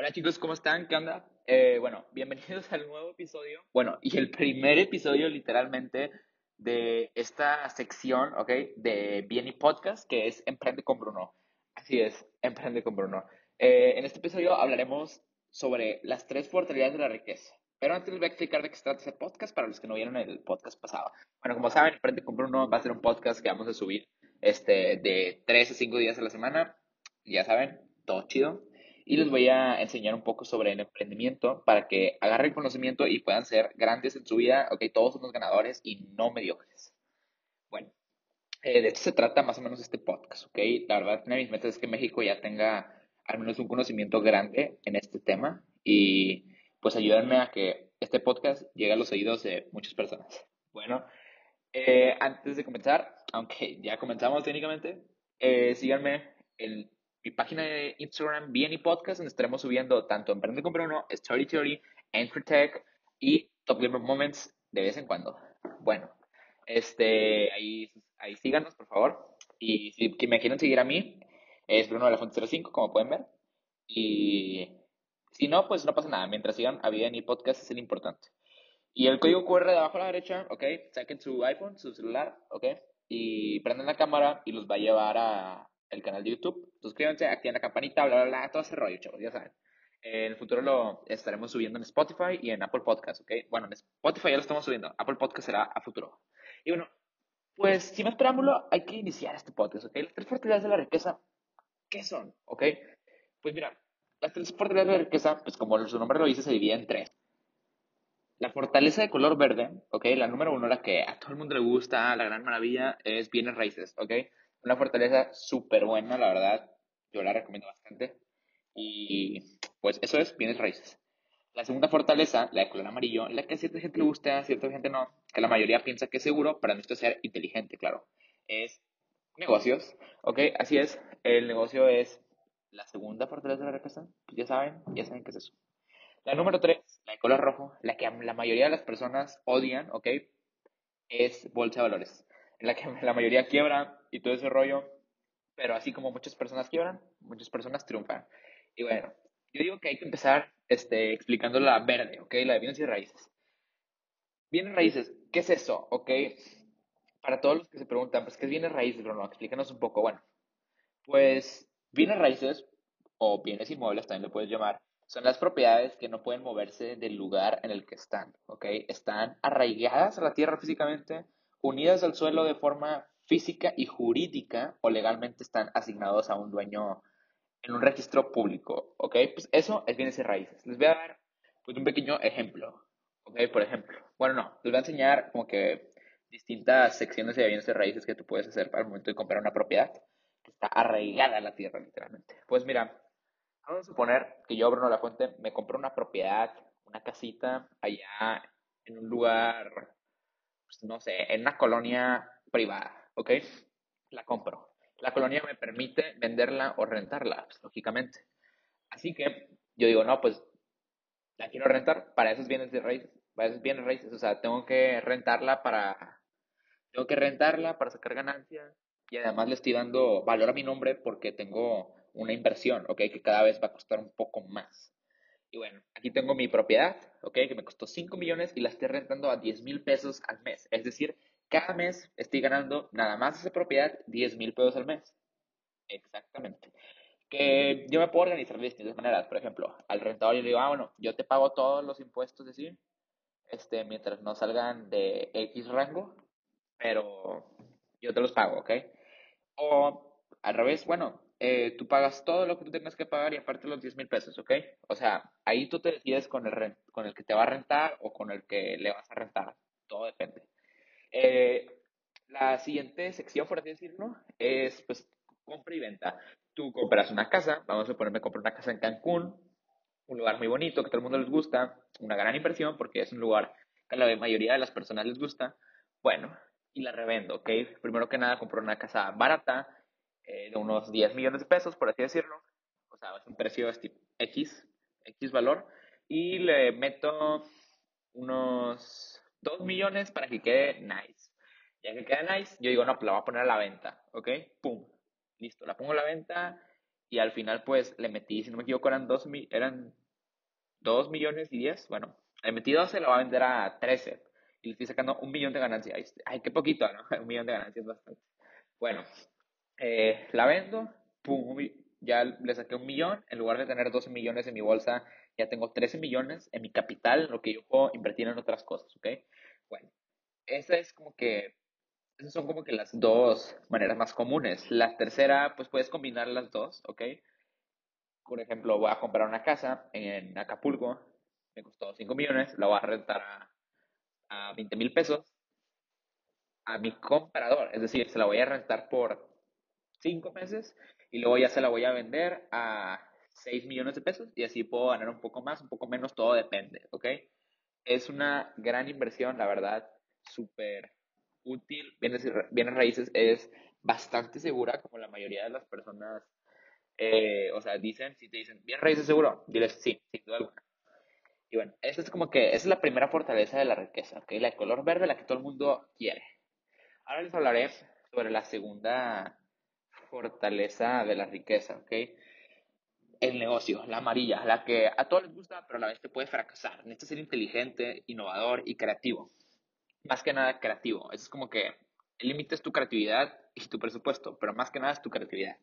Hola chicos, ¿cómo están? ¿Qué onda? Eh, bueno, bienvenidos al nuevo episodio. Bueno, y el primer episodio literalmente de esta sección, ¿ok? De Bien y Podcast, que es Emprende con Bruno. Así es, Emprende con Bruno. Eh, en este episodio hablaremos sobre las tres fortalezas de la riqueza. Pero antes les voy a explicar de qué se trata ese podcast para los que no vieron el podcast pasado. Bueno, como saben, Emprende con Bruno va a ser un podcast que vamos a subir este, de 3 a 5 días a la semana. Ya saben, todo chido y les voy a enseñar un poco sobre el emprendimiento para que agarren conocimiento y puedan ser grandes en su vida. Ok, todos somos ganadores y no mediocres. Bueno, eh, de esto se trata más o menos este podcast. Ok, la verdad, una de mis metas es que México ya tenga al menos un conocimiento grande en este tema y pues ayúdenme a que este podcast llegue a los oídos de muchas personas. Bueno, eh, antes de comenzar, aunque ya comenzamos técnicamente, eh, síganme en mi página de Instagram, BNI Podcast, donde estaremos subiendo tanto Emprende con Bruno, Story Theory, Tech y Top Gamer Moments de vez en cuando. Bueno, este, ahí, ahí síganos, por favor. Y si me quieren seguir a mí, es Bruno de la Fuente 05, como pueden ver. Y si no, pues no pasa nada. Mientras sigan a BNI Podcast es el importante. Y el código QR de abajo a la derecha, ok, saquen su iPhone, su celular, ok, y prenden la cámara y los va a llevar a, el canal de YouTube. Suscríbanse, activen la campanita, bla, bla, bla, todo ese rollo, chavos, ya saben. En el futuro lo estaremos subiendo en Spotify y en Apple Podcast, ¿ok? Bueno, en Spotify ya lo estamos subiendo. Apple Podcast será a futuro. Y bueno, pues sin más preámbulo, hay que iniciar este podcast, ¿ok? Las tres fortalezas de la riqueza, ¿qué son? ¿Ok? Pues mira, las tres fortalezas de la riqueza, pues como su nombre lo dice, se dividen en tres. La fortaleza de color verde, ¿ok? La número uno, la que a todo el mundo le gusta, la gran maravilla, es bienes raíces, ¿ok? Una fortaleza súper buena, la verdad. Yo la recomiendo bastante. Y pues eso es bienes raíces. La segunda fortaleza, la de color amarillo, la que a cierta gente le gusta, a cierta gente no, que la mayoría piensa que es seguro, para nuestro ser inteligente, claro. Es negocios, ¿ok? Así es, el negocio es la segunda fortaleza de la riqueza, pues ya saben, ya saben qué es eso. La número tres, la de color rojo, la que la mayoría de las personas odian, ¿ok? Es bolsa de valores en la que la mayoría quiebra y todo ese rollo, pero así como muchas personas quiebran, muchas personas triunfan. Y bueno, yo digo que hay que empezar este, explicando la verde, ¿ok? La de bienes y raíces. Bienes raíces, ¿qué es eso? ¿Ok? Para todos los que se preguntan, pues, ¿qué es bienes raíces, Bruno? Explícanos un poco. Bueno, pues, bienes raíces, o bienes inmuebles también lo puedes llamar, son las propiedades que no pueden moverse del lugar en el que están, ¿ok? Están arraigadas a la tierra físicamente, unidas al suelo de forma física y jurídica o legalmente están asignados a un dueño en un registro público, ¿ok? Pues eso es bienes y raíces. Les voy a dar pues, un pequeño ejemplo, ¿ok? Por ejemplo, bueno, no, les voy a enseñar como que distintas secciones de bienes y raíces que tú puedes hacer para el momento de comprar una propiedad que está arraigada a la tierra, literalmente. Pues mira, vamos a suponer que yo, Bruno La Fuente, me compro una propiedad, una casita allá en un lugar pues, no sé, en una colonia privada, ¿ok? La compro. La colonia me permite venderla o rentarla, pues, lógicamente. Así que yo digo, no, pues la quiero rentar para esos bienes de raíces, para esos bienes raíces, o sea, tengo que rentarla para, tengo que rentarla para sacar ganancias y además le estoy dando valor a mi nombre porque tengo una inversión, ¿ok? Que cada vez va a costar un poco más. Y bueno, aquí tengo mi propiedad, ¿ok? Que me costó 5 millones y la estoy rentando a 10 mil pesos al mes. Es decir, cada mes estoy ganando nada más esa propiedad 10 mil pesos al mes. Exactamente. Que yo me puedo organizar de distintas maneras. Por ejemplo, al rentador yo le digo, ah, bueno, yo te pago todos los impuestos, decir, este, mientras no salgan de X rango, pero yo te los pago, ¿ok? O al revés, bueno, eh, tú pagas todo lo que tú tengas que pagar y aparte los 10 mil pesos, ¿ok? O sea, ahí tú te decides con el, con el que te va a rentar o con el que le vas a rentar. Todo depende. Eh, la siguiente sección, por así decirlo, es pues compra y venta. Tú compras una casa, vamos a ponerme comprar una casa en Cancún, un lugar muy bonito que todo el mundo les gusta, una gran inversión porque es un lugar que a la mayoría de las personas les gusta. Bueno, y la revendo, ¿ok? Primero que nada, compro una casa barata, eh, de unos 10 millones de pesos, por así decirlo. O sea, es un precio X, X valor. Y le meto unos 2 millones para que quede nice. Ya que queda nice, yo digo, no, pues la voy a poner a la venta, ¿ok? Pum. Listo, la pongo a la venta y al final pues le metí, si no me equivoco, eran 2 eran dos millones y 10, bueno, le metí 12, la voy a vender a 13 y le estoy sacando un millón de ganancias. Ay, qué poquito, ¿no? Un millón de ganancias bastante. Bueno, eh, la vendo, pum, ya le saqué un millón, en lugar de tener 12 millones en mi bolsa, ya tengo 13 millones en mi capital, lo que yo puedo invertir en otras cosas, ¿ok? Bueno, esa es como que, esas son como que las dos maneras más comunes. La tercera, pues puedes combinar las dos, ¿ok? Por ejemplo, voy a comprar una casa en Acapulco, me costó 5 millones, la voy a rentar a, a 20 mil pesos a mi comprador, es decir, se la voy a rentar por 5 meses y luego ya se la voy a vender a 6 millones de pesos y así puedo ganar un poco más, un poco menos, todo depende, ¿ok? Es una gran inversión, la verdad, súper útil. Bienes, bienes raíces es bastante segura, como la mayoría de las personas, eh, o sea, dicen, si te dicen, bien raíces seguro, diles sí, sin duda alguna. Y bueno, esa es como que, esa es la primera fortaleza de la riqueza, ¿ok? La de color verde, la que todo el mundo quiere. Ahora les hablaré sobre la segunda fortaleza de la riqueza, ¿ok? El negocio, la amarilla, la que a todos les gusta, pero a la vez te puede fracasar. Necesitas ser inteligente, innovador y creativo. Más que nada creativo. es como que el límite es tu creatividad y tu presupuesto, pero más que nada es tu creatividad.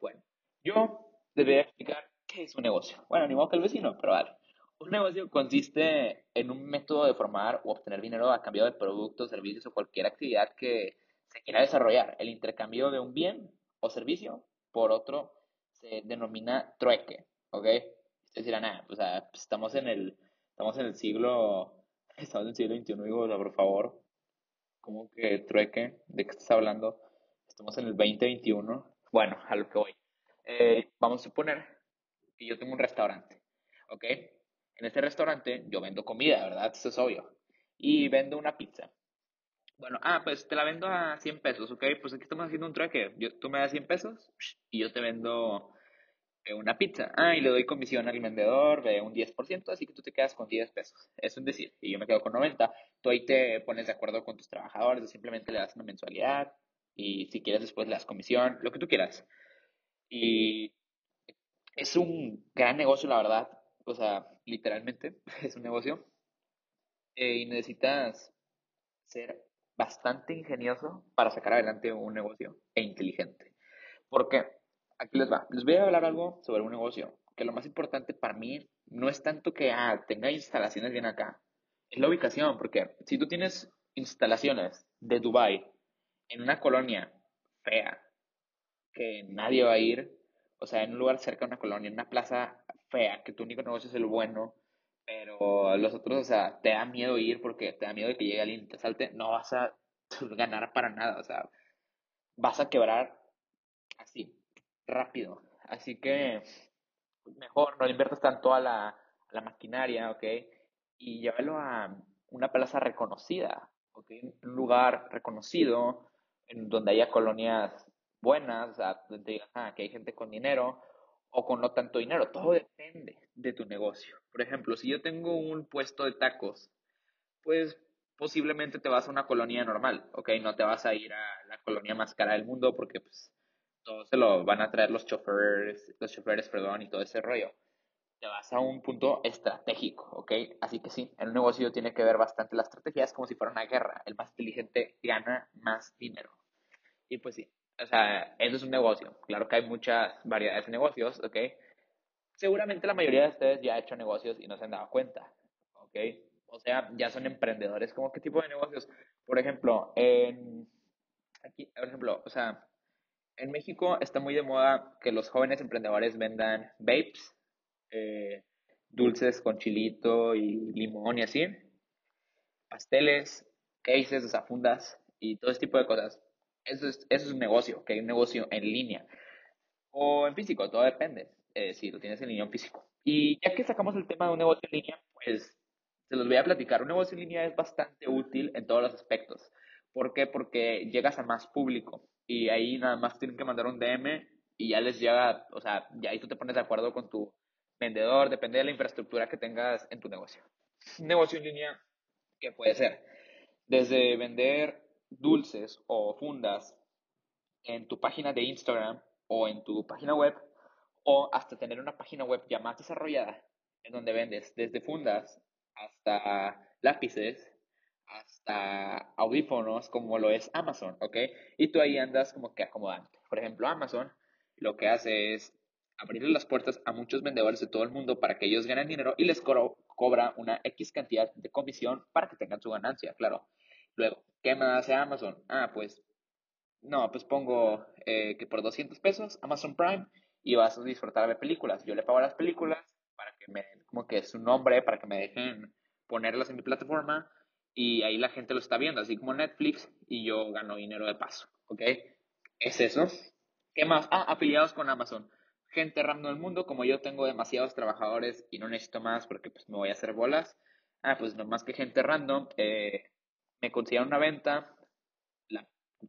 Bueno, yo debería explicar qué es un negocio. Bueno, ni modo que el vecino, pero vale. Un negocio consiste en un método de formar o obtener dinero a cambio de productos, servicios o cualquier actividad que se quiera desarrollar. El intercambio de un bien o servicio por otro se denomina trueque, ¿ok? Ustedes dirán, ah, pues, pues, estamos en el, estamos en el siglo, estamos en el siglo XXI, digo, por favor, ¿cómo que trueque? ¿De qué estás hablando? Estamos en el 2021. Bueno, a lo que voy. Eh, vamos a suponer que yo tengo un restaurante, ¿ok? En este restaurante yo vendo comida, ¿verdad? Eso es obvio. Y vendo una pizza. Bueno, ah, pues te la vendo a 100 pesos, ¿ok? Pues aquí estamos haciendo un trueque. Yo, tú me das 100 pesos y yo te vendo eh, una pizza. Ah, y le doy comisión al vendedor de un 10%, así que tú te quedas con 10 pesos. Es un decir, y yo me quedo con 90. Tú ahí te pones de acuerdo con tus trabajadores, simplemente le das una mensualidad y si quieres después le das comisión, lo que tú quieras. Y es un gran negocio, la verdad. O sea, literalmente es un negocio. Eh, y necesitas ser bastante ingenioso para sacar adelante un negocio e inteligente. Porque, aquí les va, les voy a hablar algo sobre un negocio, que lo más importante para mí no es tanto que ah, tenga instalaciones bien acá, es la ubicación, porque si tú tienes instalaciones de Dubai en una colonia fea, que nadie va a ir, o sea, en un lugar cerca de una colonia, en una plaza fea, que tu único negocio es el bueno, pero los otros, o sea, te da miedo ir porque te da miedo de que llegue alguien y te salte, no vas a ganar para nada, o sea, vas a quebrar así, rápido. Así que mejor no le inviertas tanto a la, la maquinaria, ¿ok? Y llévalo a una plaza reconocida, ¿ok? Un lugar reconocido, en donde haya colonias buenas, o sea, donde digas, ah, que hay gente con dinero, o con no tanto dinero. Todo depende de tu negocio. Por ejemplo, si yo tengo un puesto de tacos, pues posiblemente te vas a una colonia normal, ¿ok? No te vas a ir a la colonia más cara del mundo porque pues todo se lo van a traer los choferes, los choferes, perdón, y todo ese rollo. Te vas a un punto estratégico, ¿ok? Así que sí, en un negocio tiene que ver bastante la estrategia, es como si fuera una guerra. El más inteligente gana más dinero. Y pues sí, o sea, eso es un negocio. Claro que hay muchas variedades de negocios, ¿ok? Seguramente la mayoría de ustedes ya ha hecho negocios y no se han dado cuenta, ¿ok? O sea, ya son emprendedores. ¿Cómo qué tipo de negocios? Por ejemplo, en, aquí, por ejemplo, o sea, en México está muy de moda que los jóvenes emprendedores vendan vapes, eh, dulces con chilito y limón y así, pasteles, cases, o fundas y todo ese tipo de cosas. Eso es, eso es un negocio, que hay un negocio en línea. O en físico, todo depende. Eh, si lo tienes en línea o en físico. Y ya que sacamos el tema de un negocio en línea, pues se los voy a platicar. Un negocio en línea es bastante útil en todos los aspectos. ¿Por qué? Porque llegas a más público y ahí nada más tienen que mandar un DM y ya les llega, o sea, ya ahí tú te pones de acuerdo con tu vendedor, depende de la infraestructura que tengas en tu negocio. Un negocio en línea, ¿qué puede ser? Desde vender dulces o fundas en tu página de Instagram o en tu página web o hasta tener una página web ya más desarrollada en donde vendes desde fundas hasta lápices, hasta audífonos, como lo es Amazon, ¿ok? Y tú ahí andas como que acomodando. Por ejemplo, Amazon lo que hace es abrirle las puertas a muchos vendedores de todo el mundo para que ellos ganen dinero y les cobra una X cantidad de comisión para que tengan su ganancia, claro. Luego, ¿qué más hace Amazon? Ah, pues, no, pues pongo eh, que por 200 pesos Amazon Prime y vas a disfrutar de películas. Yo le pago las películas para que me den como que su nombre, para que me dejen ponerlas en mi plataforma y ahí la gente lo está viendo, así como Netflix y yo gano dinero de paso, ¿ok? Es eso. ¿Qué más? Ah, afiliados con Amazon. Gente random del mundo, como yo tengo demasiados trabajadores y no necesito más porque pues me voy a hacer bolas. Ah, pues no más que gente random, eh, me consideran una venta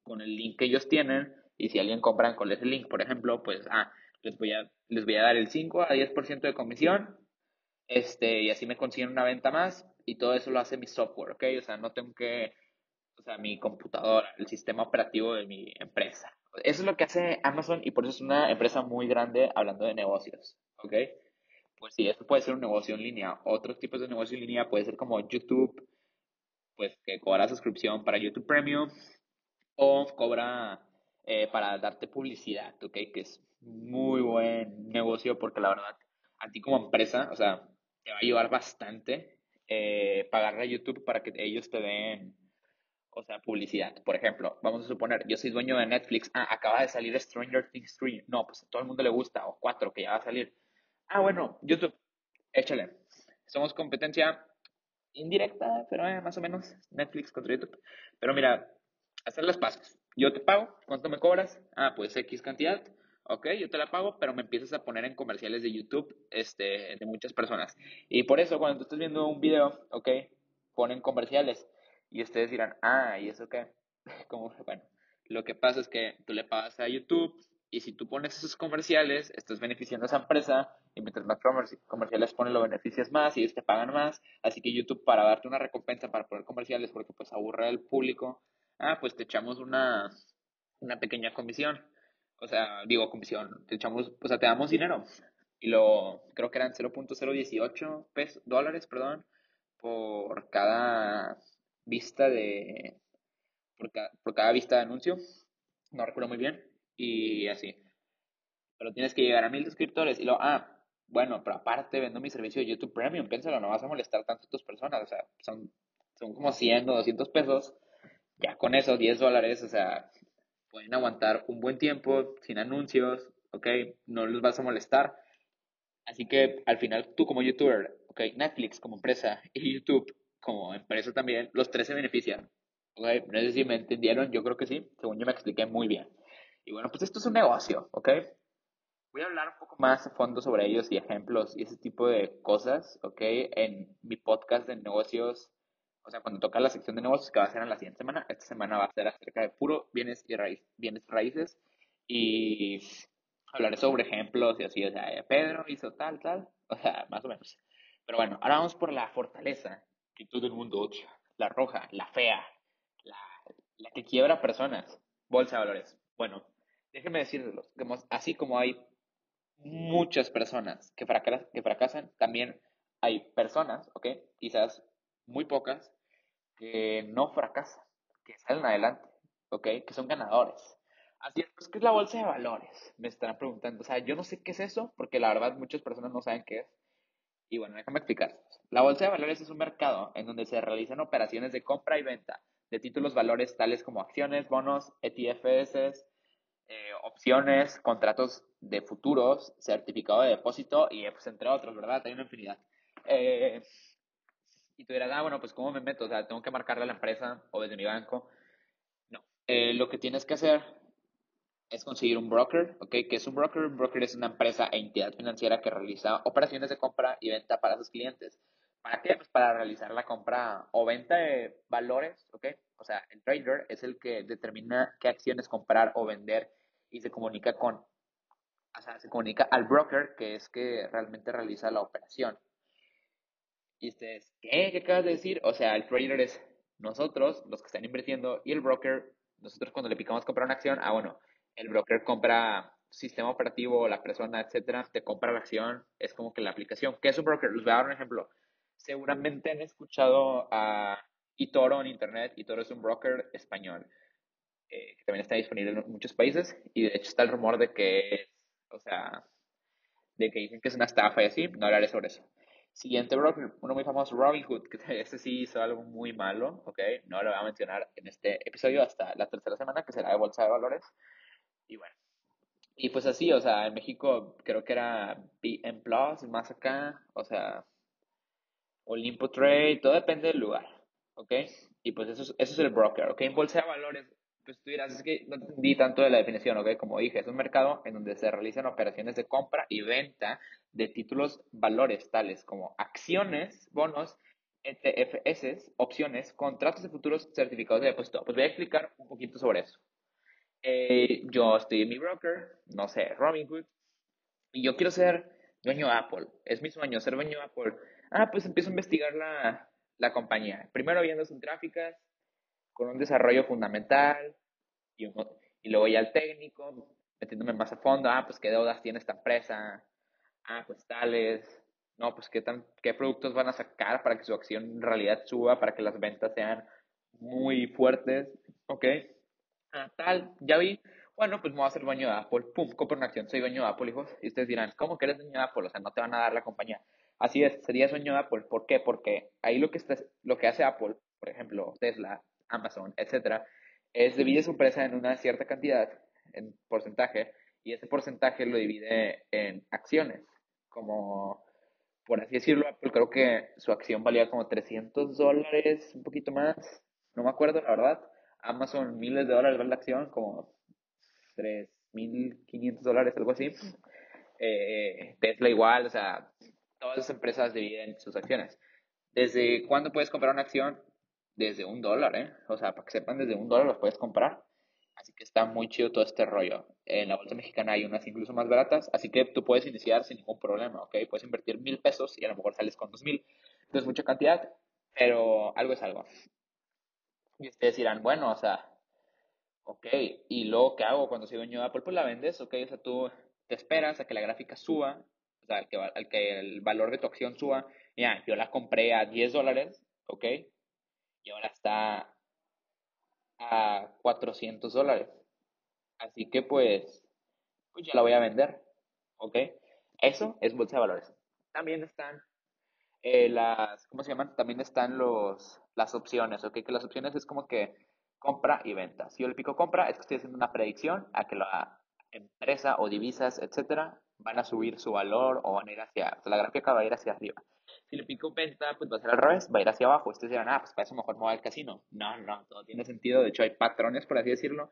con el link que ellos tienen y si alguien compra con ese link, por ejemplo, pues ah, les voy a, les voy a dar el 5 a 10% de comisión este, y así me consiguen una venta más y todo eso lo hace mi software, ¿ok? O sea, no tengo que, o sea, mi computadora, el sistema operativo de mi empresa. Eso es lo que hace Amazon y por eso es una empresa muy grande hablando de negocios, ¿ok? Pues sí, esto puede ser un negocio en línea. Otros tipos de negocio en línea puede ser como YouTube, pues que cobra suscripción para YouTube Premium o cobra eh, para darte publicidad, ¿ok? Que es muy buen negocio porque la verdad, a ti como empresa, o sea, te va a ayudar bastante eh, pagarle a YouTube para que ellos te den, o sea, publicidad. Por ejemplo, vamos a suponer, yo soy dueño de Netflix, ah, acaba de salir Stranger Things 3, no, pues a todo el mundo le gusta, o 4, que ya va a salir. Ah, bueno, YouTube, échale. Somos competencia indirecta, pero eh, más o menos Netflix contra YouTube. Pero mira, hacer las pasos. Yo te pago, ¿cuánto me cobras? Ah, pues X cantidad ok, yo te la pago, pero me empiezas a poner en comerciales de YouTube este, de muchas personas. Y por eso, cuando tú estás viendo un video, ok, ponen comerciales y ustedes dirán, ah, ¿y eso qué? Como, bueno, lo que pasa es que tú le pagas a YouTube y si tú pones esos comerciales, estás beneficiando a esa empresa y mientras más comerciales ponen, lo beneficias más y te pagan más. Así que YouTube, para darte una recompensa para poner comerciales, porque pues aburre al público, ah, pues te echamos una, una pequeña comisión o sea, digo, comisión, te echamos, o sea, te damos dinero. Y lo, creo que eran 0.018 pesos, dólares, perdón, por cada vista de, por, por cada vista de anuncio. No recuerdo muy bien. Y así. Pero tienes que llegar a mil suscriptores. Y luego, ah, bueno, pero aparte vendo mi servicio de YouTube Premium, piénsalo, no vas a molestar tanto a tus personas. O sea, son, son como 100 o 200 pesos. Ya con eso, 10 dólares, o sea, pueden aguantar un buen tiempo sin anuncios, ¿ok? No los vas a molestar. Así que al final tú como youtuber, ¿ok? Netflix como empresa y YouTube como empresa también, los tres se benefician. ¿ok? No sé si me entendieron, yo creo que sí, según yo me expliqué muy bien. Y bueno, pues esto es un negocio, ¿ok? Voy a hablar un poco más a fondo sobre ellos y ejemplos y ese tipo de cosas, ¿ok? En mi podcast de negocios o sea, cuando toca la sección de negocios que va a ser en la siguiente semana, esta semana va a ser acerca de puro bienes y raíces, bienes raíces y hablaré sobre ejemplos y así, o sea, Pedro hizo tal, tal, o sea, más o menos. Pero bueno, ahora vamos por la fortaleza que todo el mundo odia, la roja, la fea, la, la que quiebra personas, bolsa de valores. Bueno, déjenme decirles, así como hay muchas personas que fracasan, que fracasan, también hay personas, ¿ok? Quizás muy pocas, que no fracasan, que salen adelante, ¿ok? Que son ganadores. Así es, pues, ¿qué es la bolsa de valores? Me estarán preguntando. O sea, yo no sé qué es eso, porque la verdad muchas personas no saben qué es. Y bueno, déjame explicar. La bolsa de valores es un mercado en donde se realizan operaciones de compra y venta de títulos valores tales como acciones, bonos, ETFs, eh, opciones, contratos de futuros, certificado de depósito y pues entre otros, ¿verdad? Hay una infinidad. Eh, y tú dirás, ah, bueno, pues ¿cómo me meto? O sea, tengo que marcarle a la empresa o desde mi banco. No. Eh, lo que tienes que hacer es conseguir un broker, ¿ok? ¿Qué es un broker? Un broker es una empresa e entidad financiera que realiza operaciones de compra y venta para sus clientes. ¿Para qué? Pues para realizar la compra o venta de valores, ¿ok? O sea, el trader es el que determina qué acciones comprar o vender y se comunica con, o sea, se comunica al broker que es que realmente realiza la operación. Y ustedes, ¿qué? ¿Qué acabas de decir? O sea, el trader es nosotros, los que están invirtiendo, y el broker, nosotros cuando le picamos comprar una acción, ah, bueno, el broker compra sistema operativo, la persona, etcétera, te compra la acción, es como que la aplicación. ¿Qué es un broker? Les voy a dar un ejemplo. Seguramente han escuchado a eToro en internet. eToro es un broker español eh, que también está disponible en muchos países y de hecho está el rumor de que o sea, de que dicen que es una estafa y así. No hablaré sobre eso. Siguiente broker, uno muy famoso, Robinhood, que este sí hizo algo muy malo, ¿ok? No lo voy a mencionar en este episodio hasta la tercera semana, que será de Bolsa de Valores. Y bueno, y pues así, o sea, en México creo que era BM Plus, más acá, o sea, Olimpo Trade, todo depende del lugar, ¿ok? Y pues eso es, eso es el broker, ¿ok? En Bolsa de Valores, pues tú dirás, es que no entendí tanto de la definición, ¿ok? Como dije, es un mercado en donde se realizan operaciones de compra y venta de títulos valores tales como acciones, bonos, ETFS, opciones, contratos de futuros certificados de depósito. Pues voy a explicar un poquito sobre eso. Eh, yo estoy en mi broker, no sé, Robinhood, y yo quiero ser dueño de Apple. Es mi sueño ser dueño de Apple. Ah, pues empiezo a investigar la, la compañía. Primero viendo sus gráficas, con un desarrollo fundamental, y, luego ya el técnico, metiéndome más a fondo, ah, pues qué deudas tiene esta empresa, ah, pues tales, no, pues qué, tan, qué productos van a sacar para que su acción en realidad suba, para que las ventas sean muy fuertes, ok, ah, tal, ya vi, bueno, pues me voy a hacer dueño de Apple, pum, compro una acción, soy dueño de Apple, hijos, y ustedes dirán, ¿cómo que eres dueño de Apple? O sea, no te van a dar la compañía. Así es, sería dueño de Apple, ¿por qué? Porque ahí lo que, está, lo que hace Apple, por ejemplo, Tesla, Amazon, etcétera, es divide su empresa en una cierta cantidad, en porcentaje, y ese porcentaje lo divide en acciones. Como, por así decirlo, Apple creo que su acción valía como 300 dólares, un poquito más, no me acuerdo la verdad. Amazon miles de dólares vale la acción, como 3.500 dólares, algo así. Eh, Tesla igual, o sea, todas las empresas dividen sus acciones. ¿Desde cuándo puedes comprar una acción? Desde un dólar, ¿eh? O sea, para que sepan, desde un dólar los puedes comprar. Así que está muy chido todo este rollo. En la bolsa mexicana hay unas incluso más baratas, así que tú puedes iniciar sin ningún problema, ¿ok? Puedes invertir mil pesos y a lo mejor sales con dos mil. Entonces, mucha cantidad, pero algo es algo. Y ustedes dirán, bueno, o sea, ok, ¿y luego qué hago cuando soy dueño de Apple? Pues la vendes, ok, o sea, tú te esperas a que la gráfica suba, o sea, al que, al que el valor de tu acción suba. Mira, yo la compré a 10 dólares, ok, y ahora está a 400 dólares. Así que pues, pues ya la voy a vender. ¿Ok? Eso es bolsa de valores. También están eh, las, ¿cómo se llaman? También están los, las opciones, ¿ok? Que las opciones es como que compra y venta. Si yo le pico compra, es que estoy haciendo una predicción a que la empresa o divisas, etcétera, van a subir su valor o van a ir hacia, la gráfica va a ir hacia arriba. Si le pico venta, pues va a ser al revés, va a ir hacia abajo. Ustedes dirán, ah, pues para eso mejor me voy al casino. No, no, todo tiene sentido. De hecho, hay patrones, por así decirlo.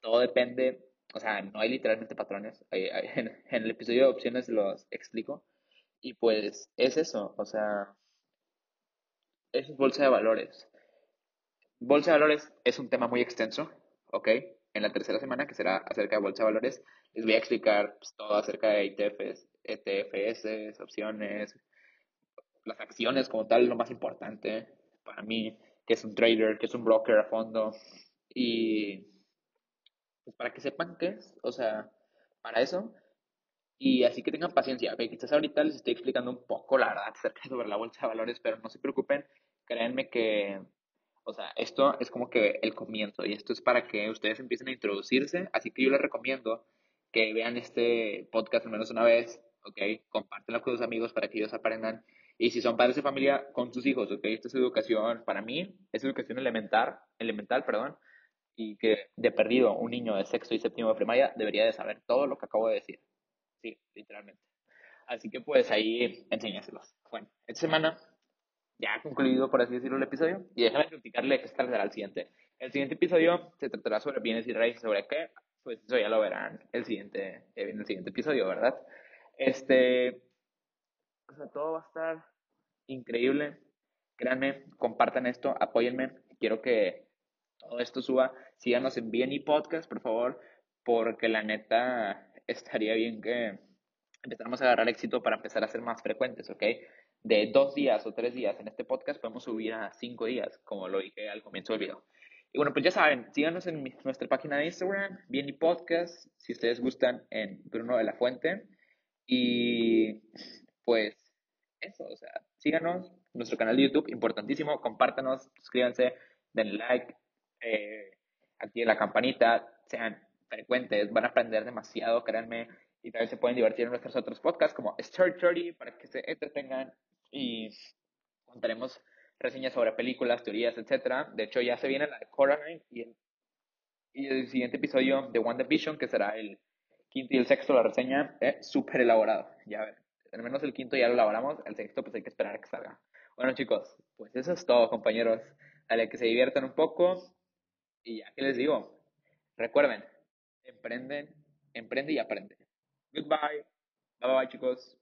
Todo depende, o sea, no hay literalmente patrones. en, el episodio de opciones los explico. Y pues es eso, o sea, eso es bolsa de valores. Bolsa de valores es un tema muy extenso, ¿ok? En la tercera semana, que será acerca de bolsa de valores, les voy a explicar pues, todo acerca de ETFs, ETFS, opciones, las acciones como tal, lo más importante para mí, que es un trader, que es un broker a fondo. Y pues para que sepan qué es, o sea, para eso. Y así que tengan paciencia, ¿ok? Quizás ahorita les estoy explicando un poco, la verdad, acerca sobre la bolsa de valores, pero no se preocupen, créanme que, o sea, esto es como que el comienzo y esto es para que ustedes empiecen a introducirse, así que yo les recomiendo que vean este podcast al menos una vez, ¿ok? Compártenlo con sus amigos para que ellos aprendan y si son padres de familia, con sus hijos, ¿ok? Esta es educación, para mí, es educación elemental, elemental, perdón, y que de perdido un niño de sexto y séptimo de primaria debería de saber todo lo que acabo de decir. Sí, literalmente. Así que pues ahí enséñaselos. Bueno, esta semana ya ha concluido, por así decirlo, el episodio. Y déjame explicarle qué será el siguiente. El siguiente episodio se tratará sobre bienes y raíces. ¿Sobre qué? Pues eso ya lo verán el siguiente, en el siguiente episodio, ¿verdad? Este, sea, todo va a estar increíble. Créanme, compartan esto, apóyenme. Quiero que todo esto suba. Síganos en BNI Podcast, por favor, porque la neta estaría bien que empezáramos a agarrar éxito para empezar a ser más frecuentes, ¿ok? De dos días o tres días en este podcast podemos subir a cinco días, como lo dije al comienzo del video. Y bueno, pues ya saben, síganos en nuestra página de Instagram, bien podcast, si ustedes gustan, en Bruno de la Fuente. Y pues eso, o sea, síganos, nuestro canal de YouTube, importantísimo, compártanos, suscríbanse, denle like, eh, activen la campanita, sean frecuentes, van a aprender demasiado, créanme, y también se pueden divertir en nuestros otros podcasts como Star 30 para que se entretengan y contaremos reseñas sobre películas, teorías, etc. De hecho, ya se viene la de Coraline y el, y el siguiente episodio de WandaVision, que será el quinto y el sexto, la reseña, es súper elaborado. Ya ver, al menos el quinto ya lo elaboramos, el sexto pues hay que esperar a que salga. Bueno chicos, pues eso es todo compañeros. Dale que se diviertan un poco y ya que les digo, recuerden, emprenden, emprende y aprende. Goodbye. Bye bye chicos.